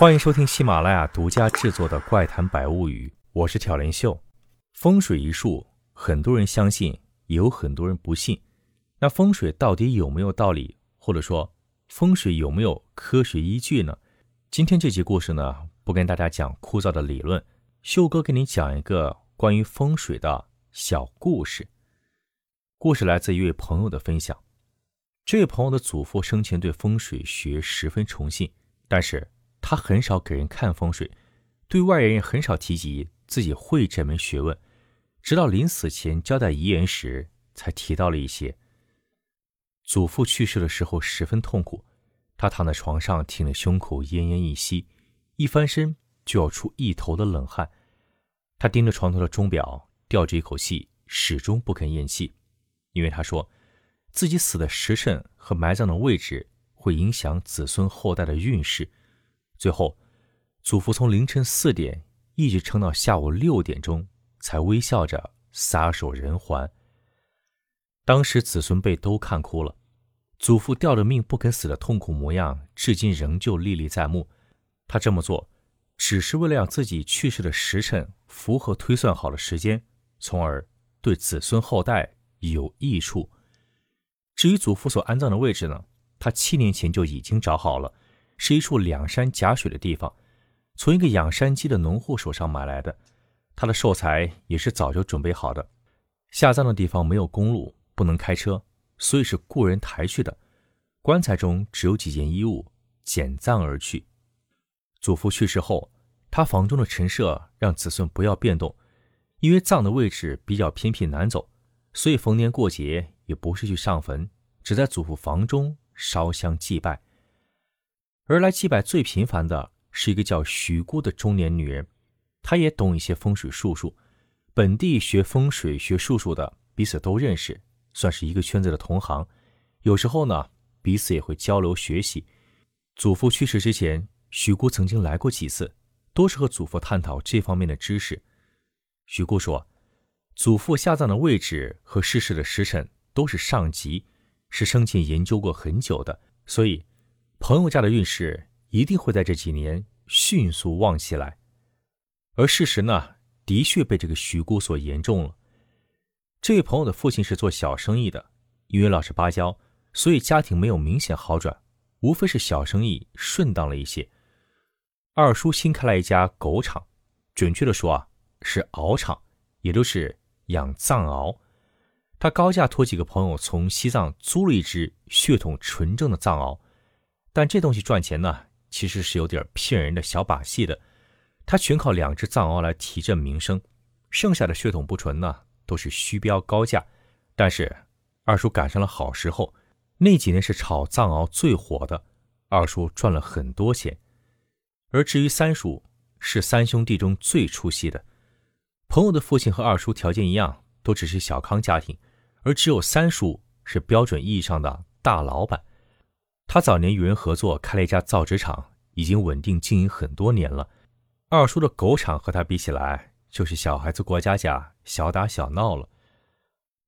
欢迎收听喜马拉雅独家制作的《怪谈百物语》，我是挑帘秀。风水一术，很多人相信，也有很多人不信。那风水到底有没有道理，或者说风水有没有科学依据呢？今天这集故事呢，不跟大家讲枯燥的理论，秀哥给你讲一个关于风水的小故事。故事来自一位朋友的分享。这位朋友的祖父生前对风水学十分崇信，但是他很少给人看风水，对外人也很少提及自己会这门学问。直到临死前交代遗言时，才提到了一些。祖父去世的时候十分痛苦，他躺在床上，挺着胸口奄奄一息，一翻身就要出一头的冷汗。他盯着床头的钟表，吊着一口气，始终不肯咽气，因为他说。自己死的时辰和埋葬的位置会影响子孙后代的运势。最后，祖父从凌晨四点一直撑到下午六点钟，才微笑着撒手人寰。当时子孙辈都看哭了，祖父吊着命不肯死的痛苦模样，至今仍旧历历在目。他这么做，只是为了让自己去世的时辰符合推算好的时间，从而对子孙后代有益处。至于祖父所安葬的位置呢，他七年前就已经找好了，是一处两山夹水的地方，从一个养山鸡的农户手上买来的。他的寿材也是早就准备好的。下葬的地方没有公路，不能开车，所以是雇人抬去的。棺材中只有几件衣物，捡葬而去。祖父去世后，他房中的陈设让子孙不要变动，因为葬的位置比较偏僻难走，所以逢年过节。也不是去上坟，只在祖父房中烧香祭拜。而来祭拜最频繁的是一个叫许姑的中年女人，她也懂一些风水术数。本地学风水学术数的彼此都认识，算是一个圈子的同行。有时候呢，彼此也会交流学习。祖父去世之前，徐姑曾经来过几次，都是和祖父探讨这方面的知识。徐姑说，祖父下葬的位置和逝世的时辰。都是上级，是生前研究过很久的，所以朋友家的运势一定会在这几年迅速旺起来。而事实呢，的确被这个徐姑所言中了。这位朋友的父亲是做小生意的，因为老实巴交，所以家庭没有明显好转，无非是小生意顺当了一些。二叔新开了一家狗场，准确的说啊，是獒场，也就是养藏獒。他高价托几个朋友从西藏租了一只血统纯正的藏獒，但这东西赚钱呢，其实是有点骗人的小把戏的。他全靠两只藏獒来提振名声，剩下的血统不纯呢，都是虚标高价。但是二叔赶上了好时候，那几年是炒藏獒最火的，二叔赚了很多钱。而至于三叔，是三兄弟中最出息的。朋友的父亲和二叔条件一样，都只是小康家庭。而只有三叔是标准意义上的大老板，他早年与人合作开了一家造纸厂，已经稳定经营很多年了。二叔的狗场和他比起来，就是小孩子过家家，小打小闹了。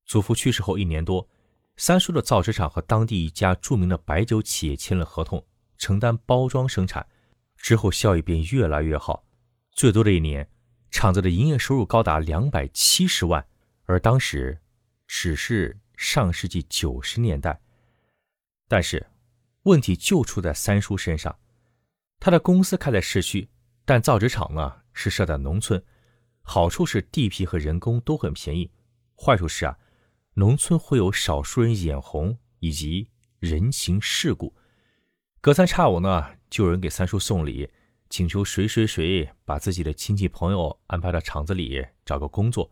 祖父去世后一年多，三叔的造纸厂和当地一家著名的白酒企业签了合同，承担包装生产。之后效益便越来越好，最多的一年，厂子的营业收入高达两百七十万，而当时。只是上世纪九十年代，但是问题就出在三叔身上。他的公司开在市区，但造纸厂呢是设在农村。好处是地皮和人工都很便宜，坏处是啊，农村会有少数人眼红以及人情世故。隔三差五呢，就有人给三叔送礼，请求谁谁谁把自己的亲戚朋友安排到厂子里找个工作。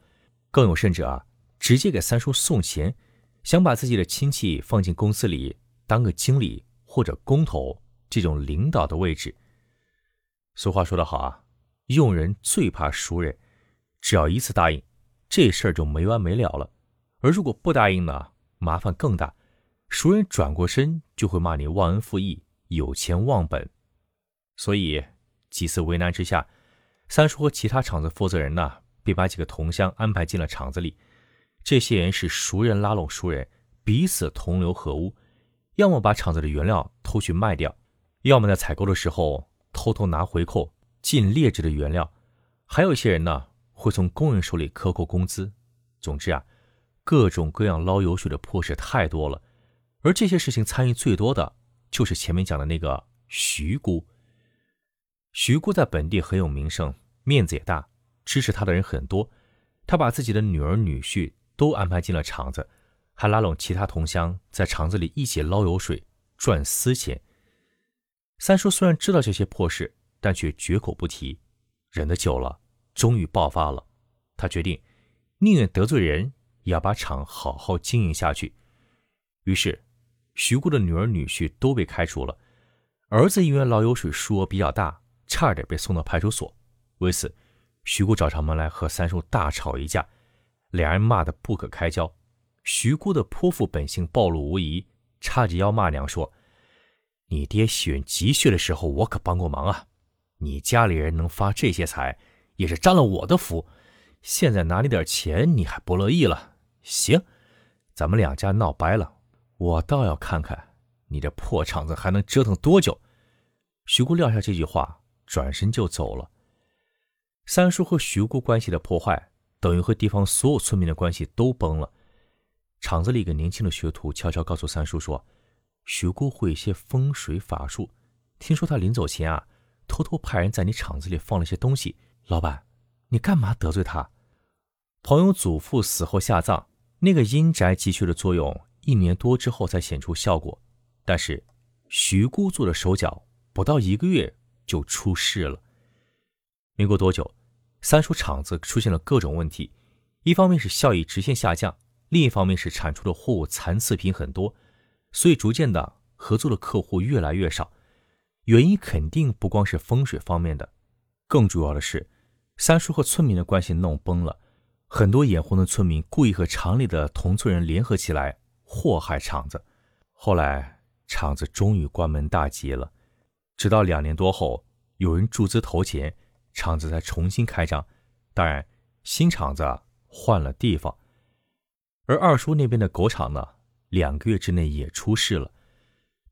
更有甚者啊。直接给三叔送钱，想把自己的亲戚放进公司里当个经理或者工头这种领导的位置。俗话说得好啊，用人最怕熟人，只要一次答应，这事儿就没完没了了。而如果不答应呢，麻烦更大，熟人转过身就会骂你忘恩负义、有钱忘本。所以几次为难之下，三叔和其他厂子负责人呢，便把几个同乡安排进了厂子里。这些人是熟人拉拢熟人，彼此同流合污，要么把厂子的原料偷去卖掉，要么在采购的时候偷偷拿回扣、进劣质的原料，还有一些人呢会从工人手里克扣工资。总之啊，各种各样捞油水的破事太多了。而这些事情参与最多的就是前面讲的那个徐姑。徐姑在本地很有名声，面子也大，支持她的人很多。她把自己的女儿女婿都安排进了厂子，还拉拢其他同乡在厂子里一起捞油水赚私钱。三叔虽然知道这些破事，但却绝口不提。忍得久了，终于爆发了。他决定，宁愿得罪人，也要把厂好好经营下去。于是，徐顾的女儿女婿都被开除了。儿子因为捞油水数额比较大，差点被送到派出所。为此，徐顾找上门来和三叔大吵一架，两人骂得不可开交。徐姑的泼妇本性暴露无遗，叉着腰骂娘说。你爹选积蓄的时候，我可帮过忙啊！你家里人能发这些财，也是沾了我的福。现在拿你点钱，你还不乐意了？行，咱们两家闹掰了。我倒要看看你这破厂子还能折腾多久。徐姑撂下这句话，转身就走了。三叔和徐姑关系的破坏，等于和地方所有村民的关系都崩了。厂子里一个年轻的学徒悄悄告诉三叔说。徐姑会一些风水法术，听说他临走前啊，偷偷派人在你厂子里放了些东西。老板，你干嘛得罪他？朋友祖父死后下葬，那个阴宅积蓄的作用，一年多之后才显出效果。但是徐姑做的手脚，不到一个月就出事了。没过多久，三叔厂子出现了各种问题，一方面是效益直线下降，另一方面是产出的货物残次品很多。所以，逐渐的合作的客户越来越少，原因肯定不光是风水方面的，更主要的是，三叔和村民的关系弄崩了，很多眼红的村民故意和厂里的同村人联合起来祸害厂子，后来厂子终于关门大吉了，直到两年多后，有人注资投钱，厂子才重新开张，当然，新厂子换了地方，而二叔那边的狗场呢？两个月之内也出事了。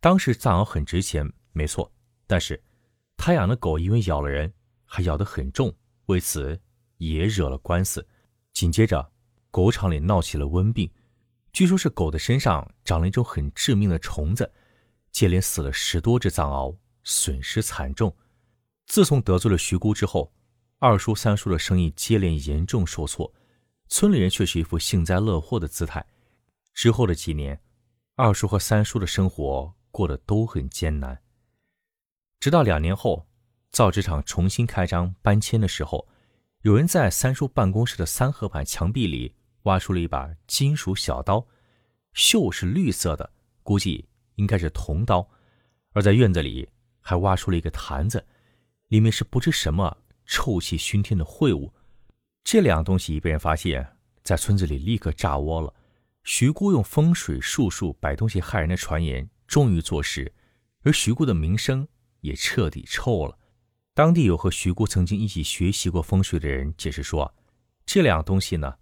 当时藏獒很值钱，没错，但是他养的狗因为咬了人，还咬得很重，为此也惹了官司。紧接着，狗场里闹起了瘟病，据说是狗的身上长了一种很致命的虫子，接连死了十多只藏獒，损失惨重。自从得罪了徐姑之后，二叔、三叔的生意接连严重受挫，村里人却是一副幸灾乐祸的姿态。之后的几年，二叔和三叔的生活过得都很艰难。直到两年后，造纸厂重新开张搬迁的时候，有人在三叔办公室的三合板墙壁里挖出了一把金属小刀，锈是绿色的，估计应该是铜刀。而在院子里还挖出了一个坛子，里面是不知什么臭气熏天的秽物。这两样东西一被人发现，在村子里立刻炸窝了。徐姑用风水术数摆东西害人的传言终于坐实，而徐姑的名声也彻底臭了。当地有和徐姑曾经一起学习过风水的人解释说，这两样东西呢，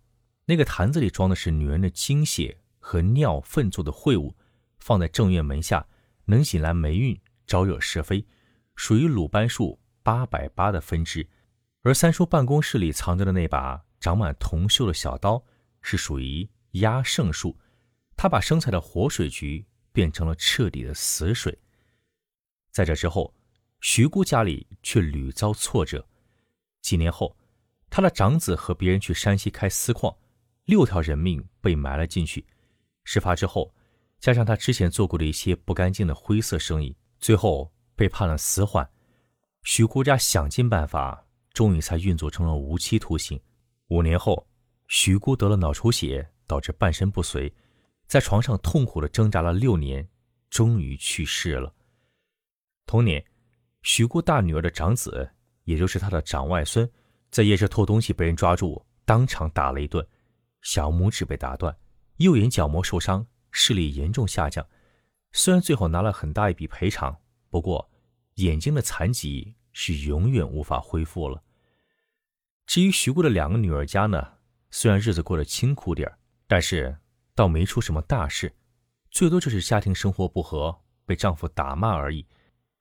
那个坛子里装的是女人的精血和尿粪做的秽物，放在正院门下能引来霉运，招惹是非，属于鲁班术八百八的分支。而三叔办公室里藏着的那把长满铜锈的小刀，是属于。压胜术，他把生财的活水局变成了彻底的死水。在这之后，徐姑家里却屡遭挫折。几年后，他的长子和别人去山西开私矿，六条人命被埋了进去。事发之后，加上他之前做过的一些不干净的灰色生意，最后被判了死缓。徐姑家想尽办法，终于才运作成了无期徒刑。五年后，徐姑得了脑出血。导致半身不遂，在床上痛苦的挣扎了六年，终于去世了。同年，徐姑大女儿的长子，也就是她的长外孙，在夜市偷东西被人抓住，当场打了一顿，小拇指被打断，右眼角膜受伤，视力严重下降。虽然最后拿了很大一笔赔偿，不过眼睛的残疾是永远无法恢复了。至于徐姑的两个女儿家呢，虽然日子过得清苦点儿。但是，倒没出什么大事，最多就是家庭生活不和，被丈夫打骂而已。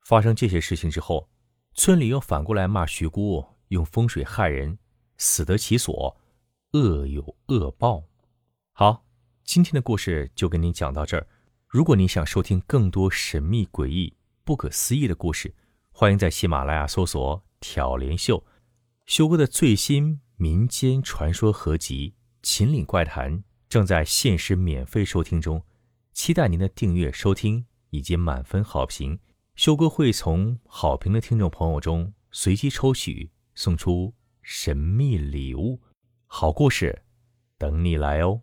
发生这些事情之后，村里又反过来骂徐姑用风水害人，死得其所，恶有恶报。好，今天的故事就跟您讲到这儿。如果您想收听更多神秘诡异、不可思议的故事，欢迎在喜马拉雅搜索“挑帘秀”，修哥的最新民间传说合集《秦岭怪谈》正在限时免费收听中，期待您的订阅收听以及满分好评。修哥会从好评的听众朋友中随机抽取，送出神秘礼物，好故事等你来哦。